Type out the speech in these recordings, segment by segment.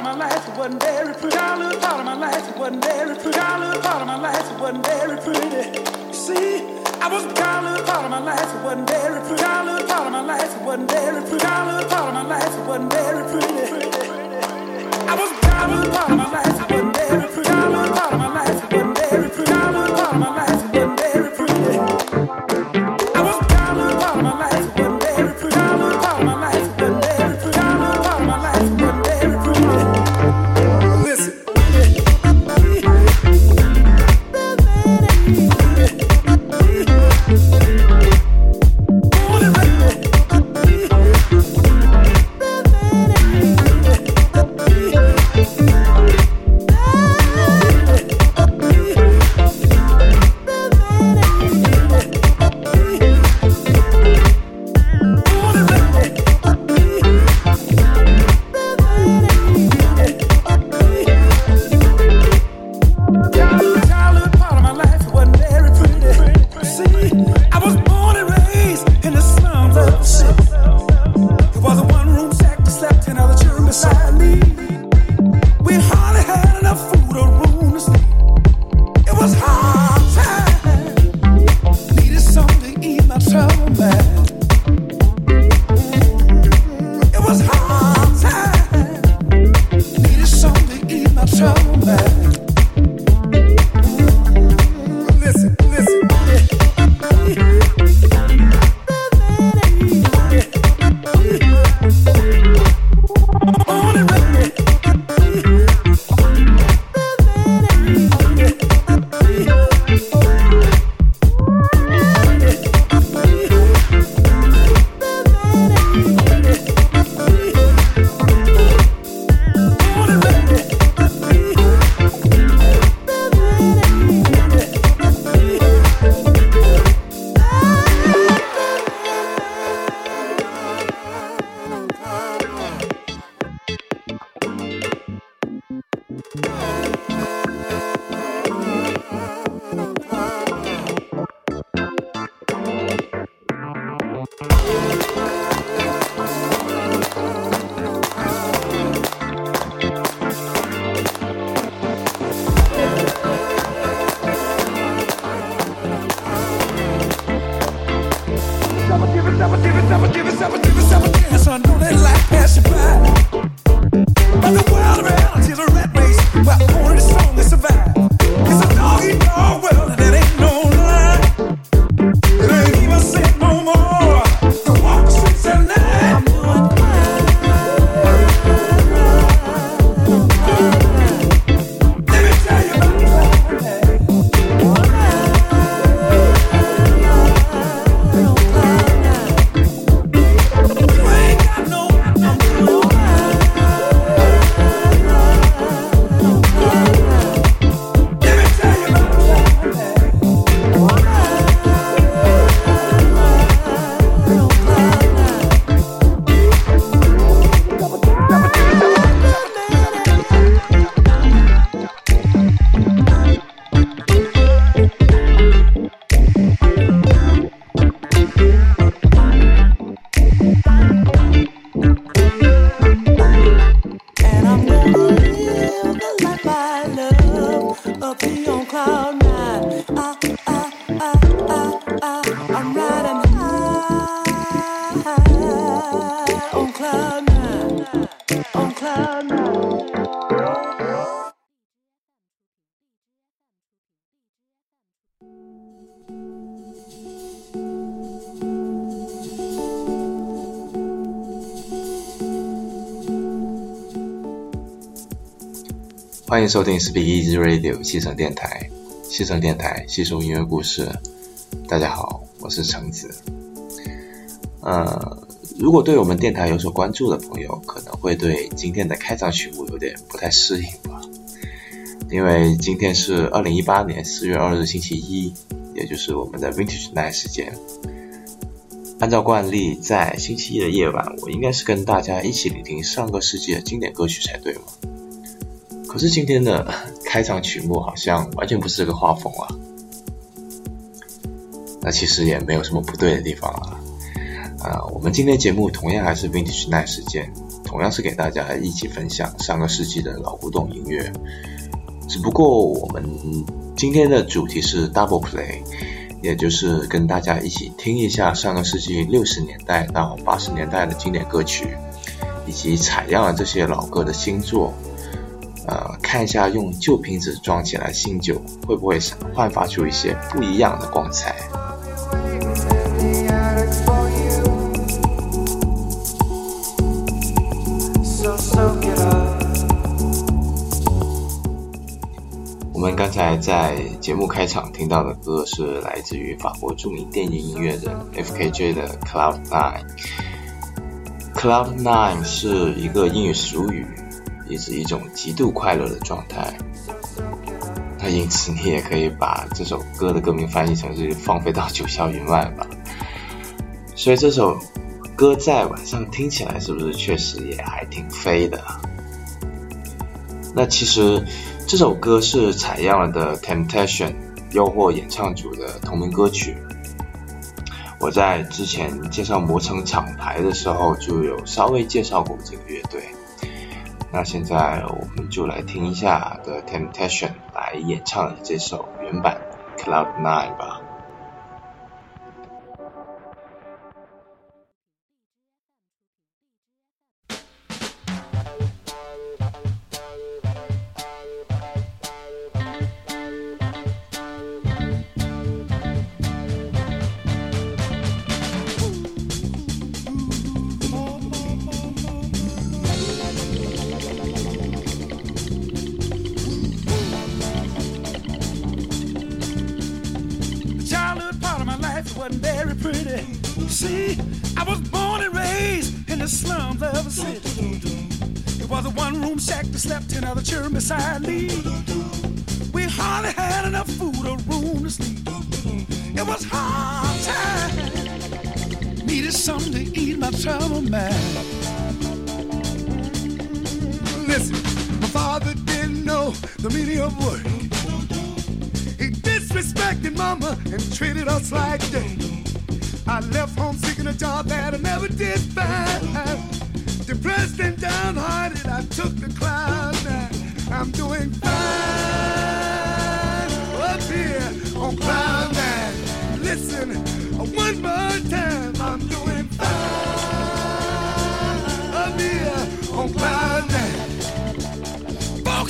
of my life wasn't very pretty. Childhood part of my life wasn't very pretty. Childhood part of my life wasn't very pretty. You see, I was a childhood part of my life wasn't very pretty. Childhood part of my life wasn't very pretty. Childhood part of my life wasn't very pretty. I was a childhood part of my life Rain 收听 Speak Easy Radio 西城电台，西城电台细说音乐故事。大家好，我是橙子。呃，如果对我们电台有所关注的朋友，可能会对今天的开场曲目有点不太适应吧，因为今天是二零一八年四月二日星期一，也就是我们的 Vintage Night 时间。按照惯例，在星期一的夜晚，我应该是跟大家一起聆听上个世纪的经典歌曲才对嘛。可是今天的开场曲目好像完全不是这个画风啊。那其实也没有什么不对的地方啊。啊、我们今天节目同样还是 Vintage Night 时间，同样是给大家一起分享上个世纪的老古董音乐，只不过我们今天的主题是 Double Play，也就是跟大家一起听一下上个世纪六十年代到八十年代的经典歌曲，以及采样了这些老歌的新作，呃，看一下用旧瓶子装起来新酒会不会焕发出一些不一样的光彩。我们刚才在节目开场听到的歌是来自于法国著名电影音乐人 F.K.J 的 Cloud Nine。Cloud Nine 是一个英语俗语，意指一种极度快乐的状态。那因此你也可以把这首歌的歌名翻译成是“放飞到九霄云外”吧。所以这首歌在晚上听起来是不是确实也还挺飞的？那其实。这首歌是采样了的 Temptation 诱惑演唱组的同名歌曲。我在之前介绍磨城厂牌的时候就有稍微介绍过这个乐队。那现在我们就来听一下的 Temptation 来演唱这首原版 Cloud Nine 吧。My father didn't know the meaning of work. He disrespected mama and treated us like dirt. I left home seeking a job that I never did find. Depressed and downhearted, I took the cloud nine. I'm doing fine up here on cloud nine. Listen, one more time, I'm doing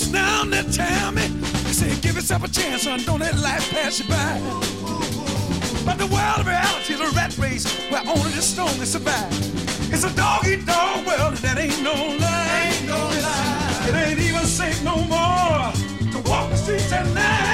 Folks down there tell me, they say, give yourself a chance, son, don't let life pass you by. But the world of reality is a rat race where only the strongest survive. It's a dog eat dog world, that ain't no lie. Ain't no lie. It ain't even safe no more to walk the streets at night.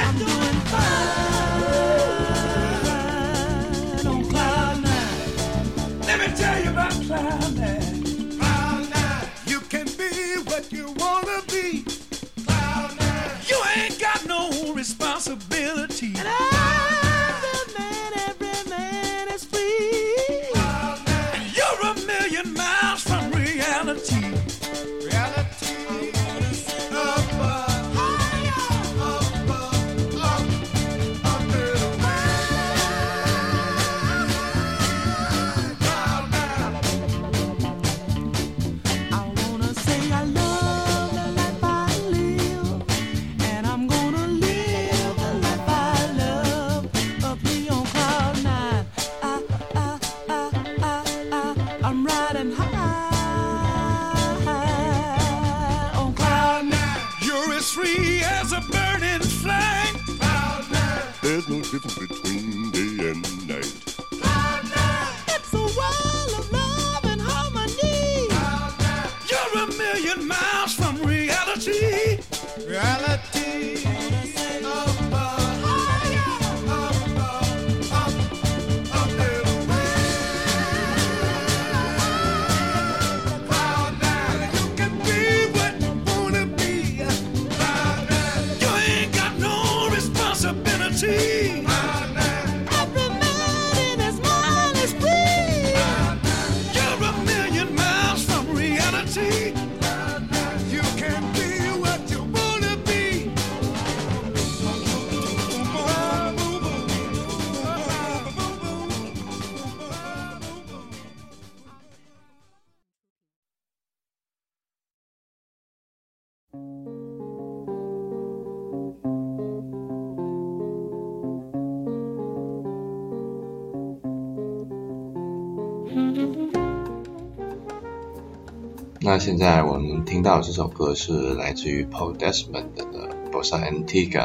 那现在我们听到这首歌是来自于 Paul Desmond 的《博萨安提瓜》，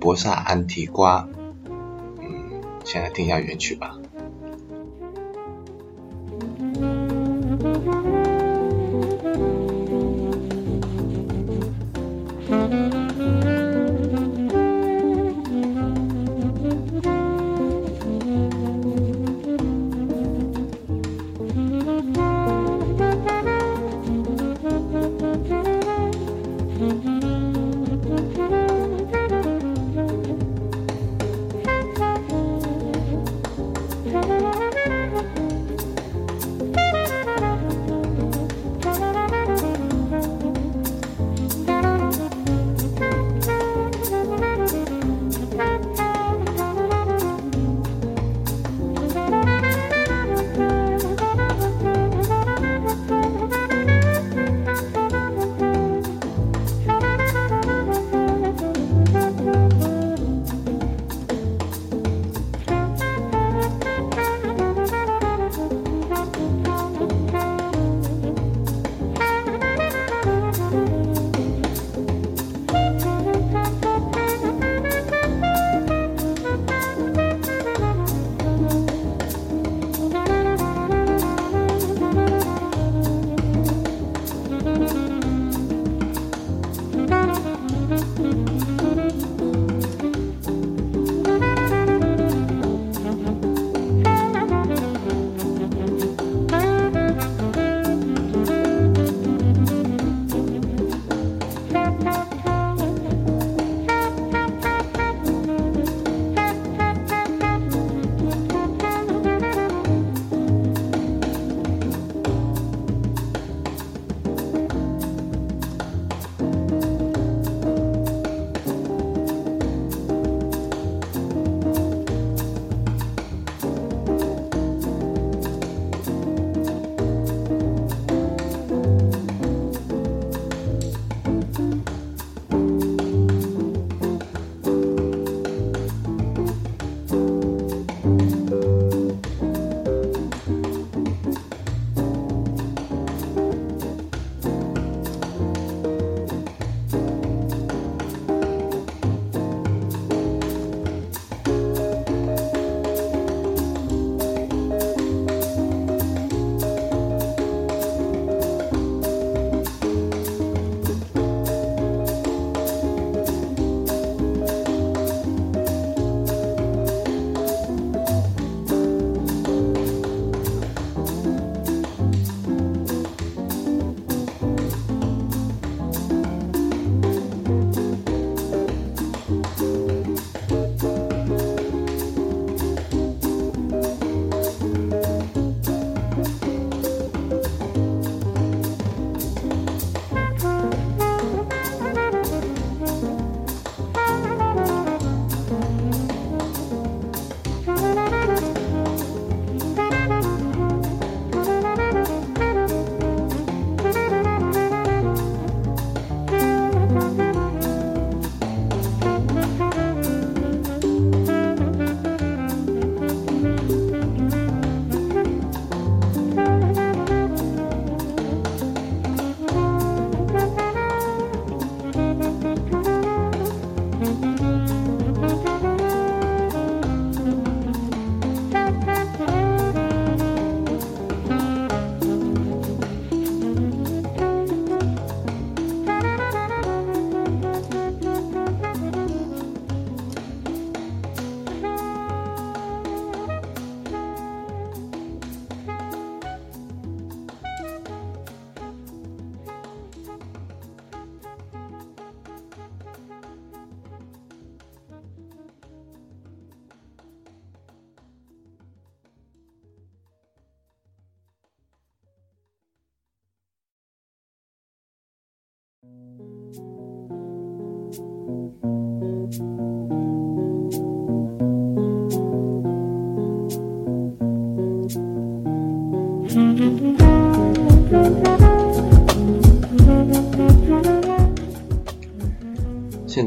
博萨安提瓜。嗯，先来听一下原曲吧。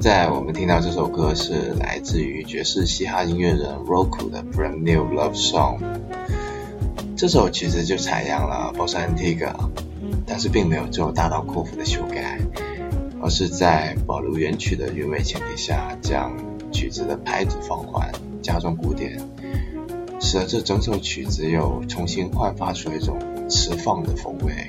在我们听到这首歌是来自于爵士嘻哈音乐人 Roku 的 Brand New Love Song。这首其实就采样了 b o s s a n t i g u a 但是并没有做大刀阔斧的修改，而是在保留原曲的原味前提下，将曲子的拍子放缓，加重鼓点，使得这整首曲子又重新焕发出一种释放的风味。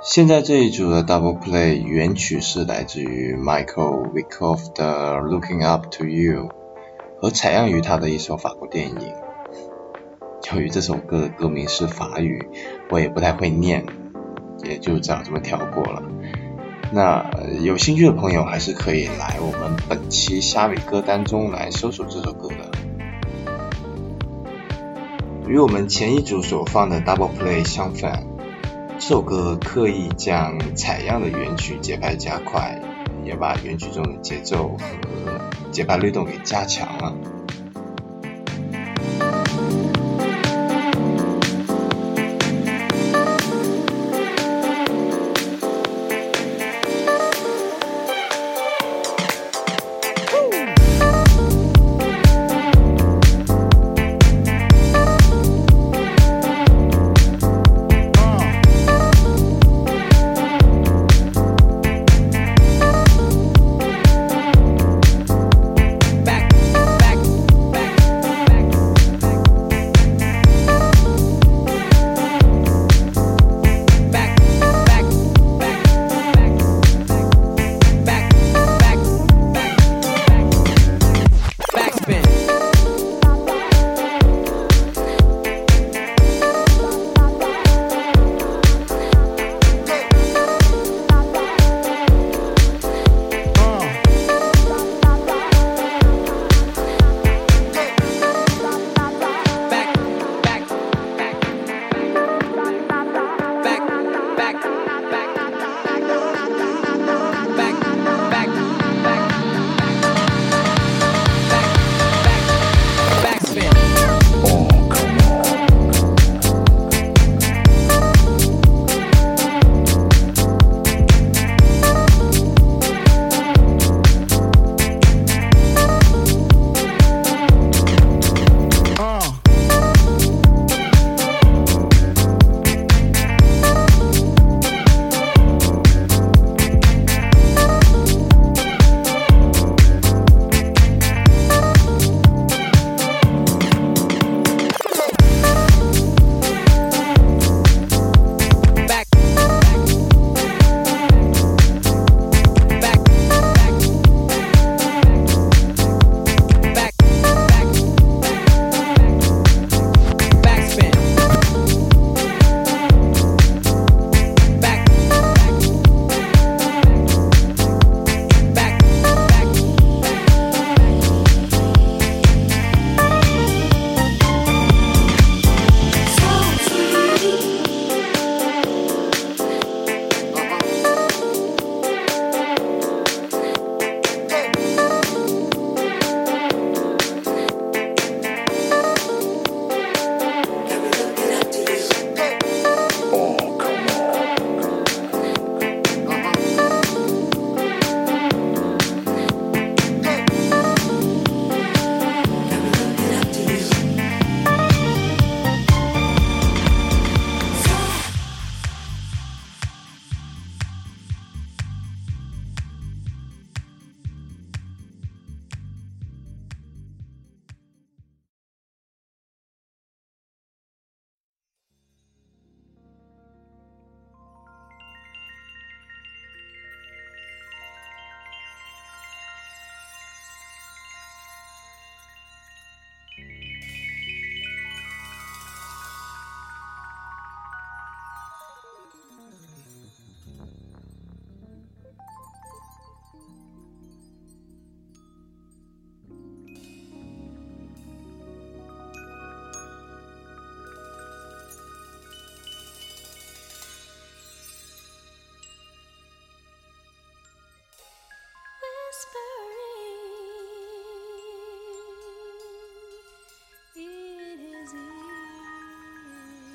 现在这一组的 Double Play 原曲是来自于 Michael w i c k o f f 的 Looking Up to You，和采样于他的一首法国电影。由于这首歌的歌名是法语，我也不太会念，也就这样这么跳过了。那有兴趣的朋友还是可以来我们本期虾米歌单中来搜索这首歌的。与我们前一组所放的 Double Play 相反，这首歌刻意将采样的原曲节拍加快，也把原曲中的节奏和节拍律动给加强了。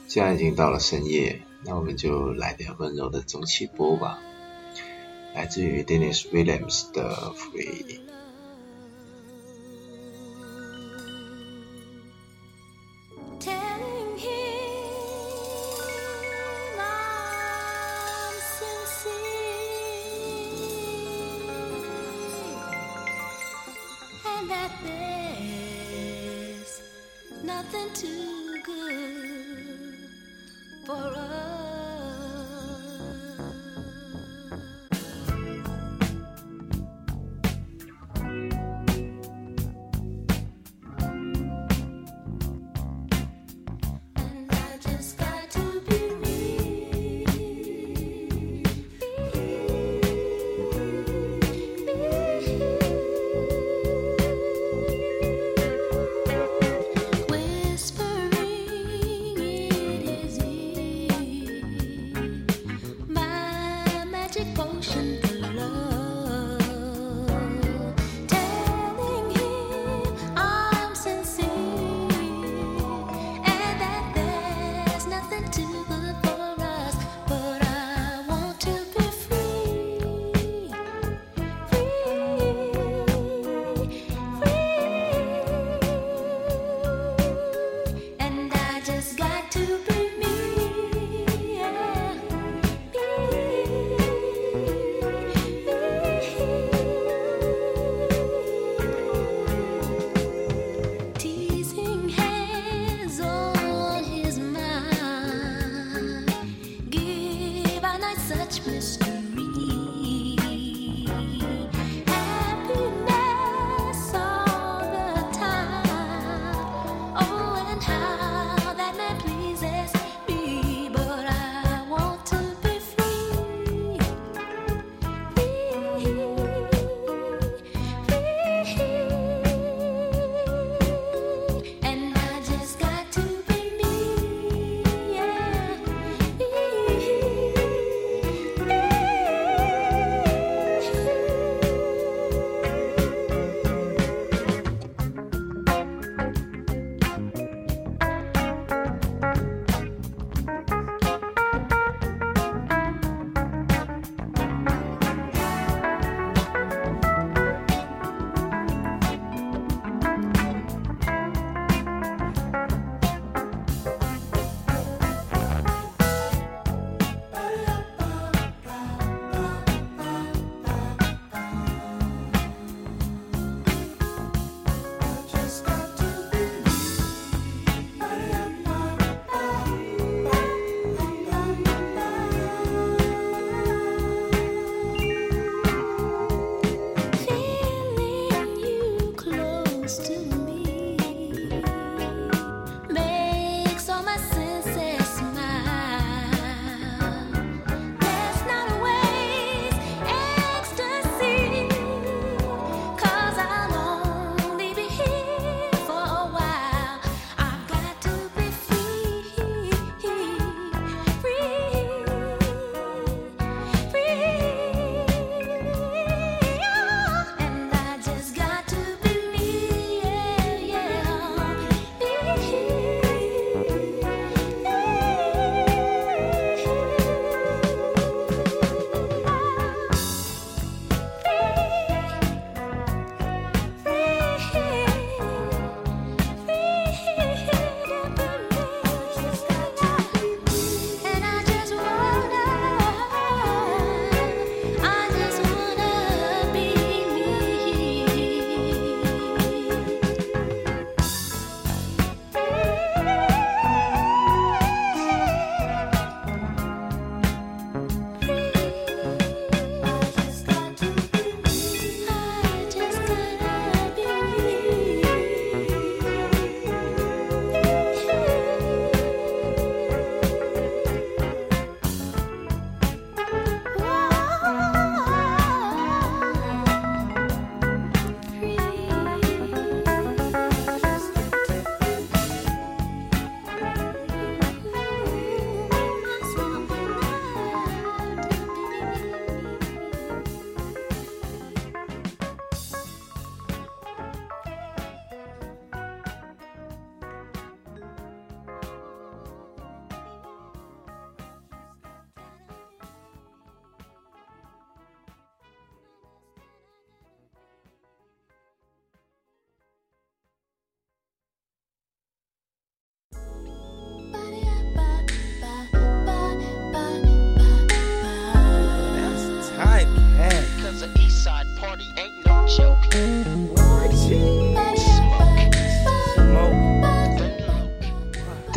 既然已经到了深夜，那我们就来点温柔的中气波吧，来自于 Dennis Williams 的《Free》。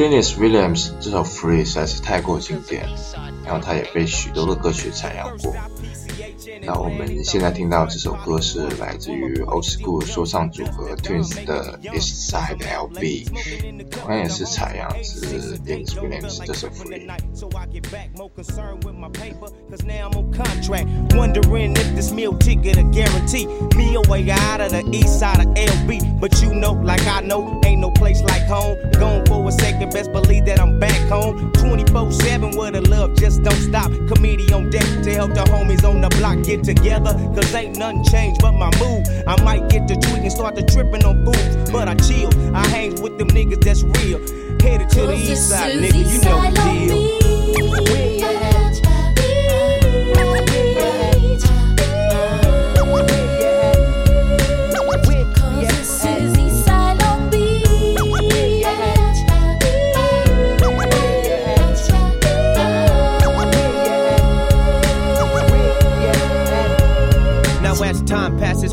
Dennis Williams 这首《Free》实在是太过经典，然后它也被许多的歌曲采样过。那我们现在听到这首歌是来自于 Old School 说唱组合 Twins 的 East Side LB，同样也是采样自 Dennis Williams 这首《Free》。 So I get back more concerned with my paper, cause now I'm on contract. Wondering if this meal ticket a guarantee me a way out of the east side of LB. But you know, like I know, ain't no place like home. Gone for a second, best believe that I'm back home. 24 7 where the love just don't stop. Committee on deck to help the homies on the block get together. Cause ain't nothing changed but my mood. I might get to tweaking, start to tripping on fools. But I chill, I hang with them niggas that's real. Headed to the east side, nigga, you know the deal.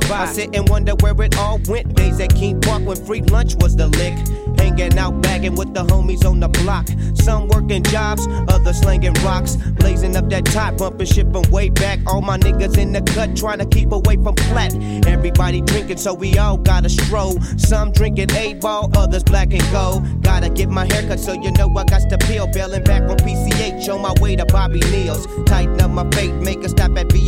By, I sit and wonder where it all went. Days at King Park when free lunch was the lick. Hanging out, bagging with the homies on the block. Some working jobs, others slinging rocks. Blazing up that top, bumping from way back. All my niggas in the cut, trying to keep away from flat. Everybody drinking, so we all gotta stroll. Some drinking eight ball, others black and gold. Gotta get my haircut, so you know I got to peel. Bailing back on PCH, on my way to Bobby Neal's. Tighten up my fate, make a stop at VIP.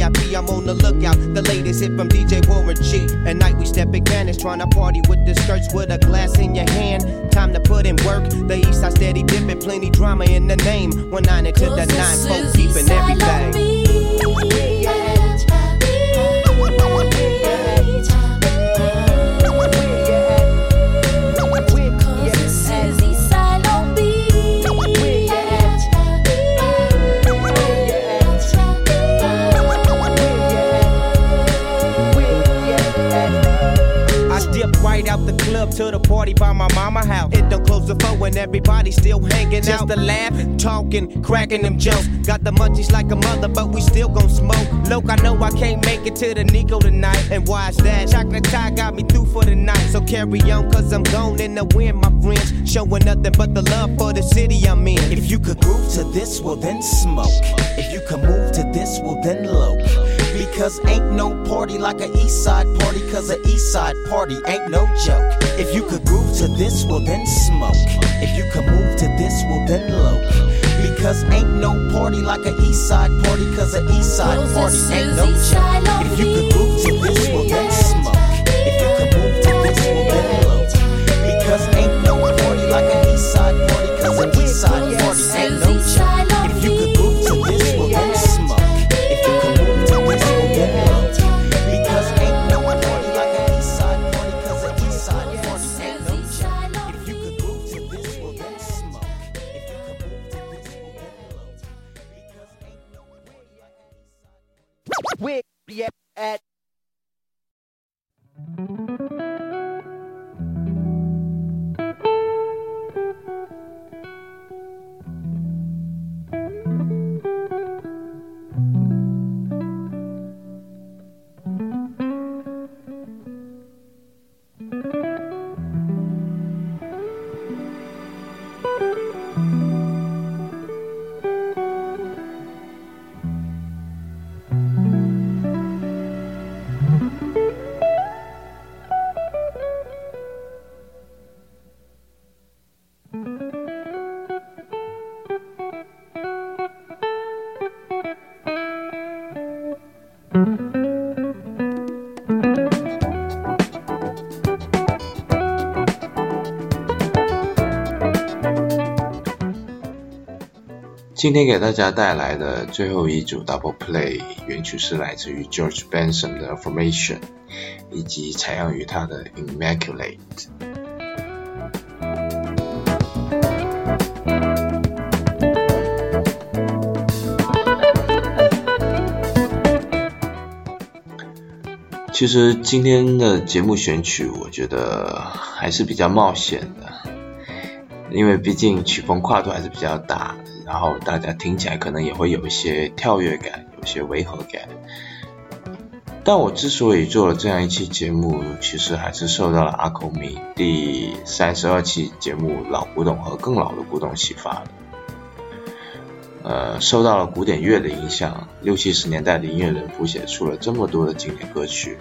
Trying to party with the skirts with a glass in your hand. Time to put in work. The east side steady dipping, plenty drama in the name. One nine into the nine, folk keeping everything. Party by my mama house. It don't close the phone when everybody still hanging out. Just a laugh, talking, cracking them jokes. Got the munchies like a mother, but we still gon' smoke. Look, I know I can't make it to the Nico tonight. And watch that? Chocolate tie got me through for the night. So carry on, cause I'm gone in the wind, my friends. Showing nothing but the love for the city I'm in. If you could groove to this, well then smoke. If you can move to this, well then low. Because ain't no party like a east side party, cause a east side party ain't no joke. If you could groove to this, well then smoke. If you could move to this, well then low. Because ain't no party like a east side party, cause a east side party ain't no joke. If you could groove to this, 今天给大家带来的最后一组 Double Play 原曲是来自于 George Benson 的 Formation，以及采样于他的 Immaculate。其实今天的节目选曲，我觉得还是比较冒险的，因为毕竟曲风跨度还是比较大的，然后大家听起来可能也会有一些跳跃感，有些违和感。但我之所以做了这样一期节目，其实还是受到了阿口米第三十二期节目《老古董和更老的古董》启发的。呃，受到了古典乐的影响，六七十年代的音乐人谱写出了这么多的经典歌曲，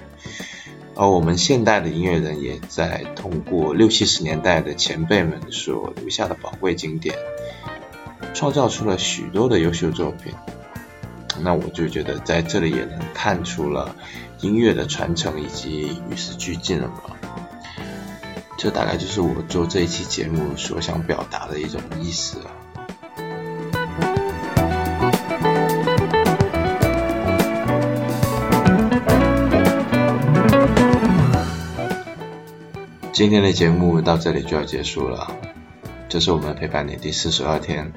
而我们现代的音乐人也在通过六七十年代的前辈们所留下的宝贵经典，创造出了许多的优秀作品。那我就觉得在这里也能看出了音乐的传承以及与时俱进了吧。这大概就是我做这一期节目所想表达的一种意思了。今天的节目到这里就要结束了，这是我们陪伴你第四十二天，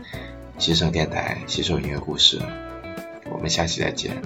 新生电台吸收音乐故事。我们下期再见。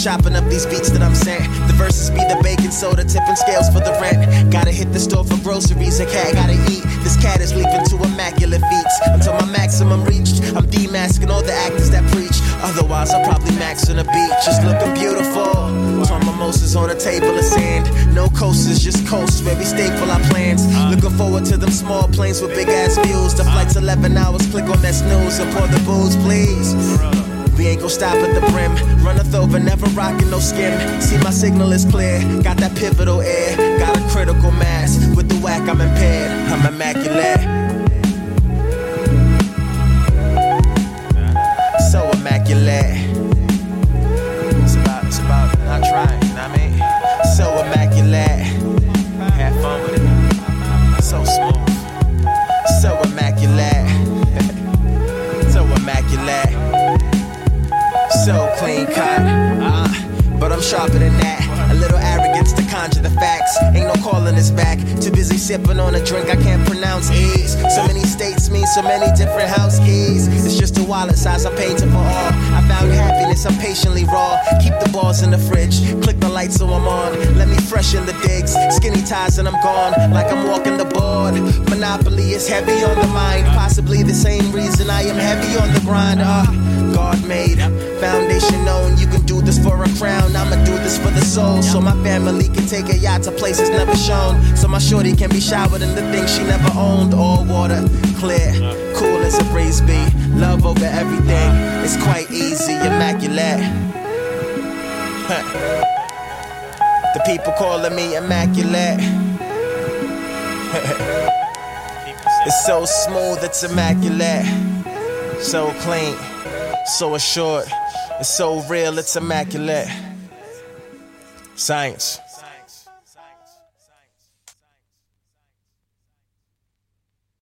Chopping up these beats that I'm sent. The verses be the baking soda, tipping scales for the rent. Gotta hit the store for groceries, a cat gotta eat. This cat is leaping to immaculate feats. Until my maximum reached, I'm demasking all the actors that preach. Otherwise, I'll probably max on the beach, just looking beautiful. Turn mimosas on a table of sand. No coasters, just coasts where we staple our plans. Looking forward to them small planes with big ass views. The flight's 11 hours, click on that snooze and pour the booze, please. We ain't gon' stop at the brim. Runneth over, never rockin' no skim. See, my signal is clear. Got that pivotal air. Got a critical mass. With the whack, I'm impaired. I'm immaculate. Many different house keys. It's just a wallet size I painted for all. I found happiness, I'm patiently raw. Keep the balls in the fridge. Click the light so I'm on. Let me freshen the digs. Skinny ties and I'm gone. Like I'm walking the board. Monopoly is heavy on the mind. Possibly the same reason I am heavy on the grind. Uh, God made. Foundation known. You can do this for a crown. I'ma do this for the soul. So my family can take a yacht to places never shown. So my shorty can be showered in the things she never owned. All water, clear, as a breeze be. Love over everything. It's quite easy, immaculate. the people calling me immaculate. it's so smooth, it's immaculate. So clean, so assured. It's so real, it's immaculate. Science.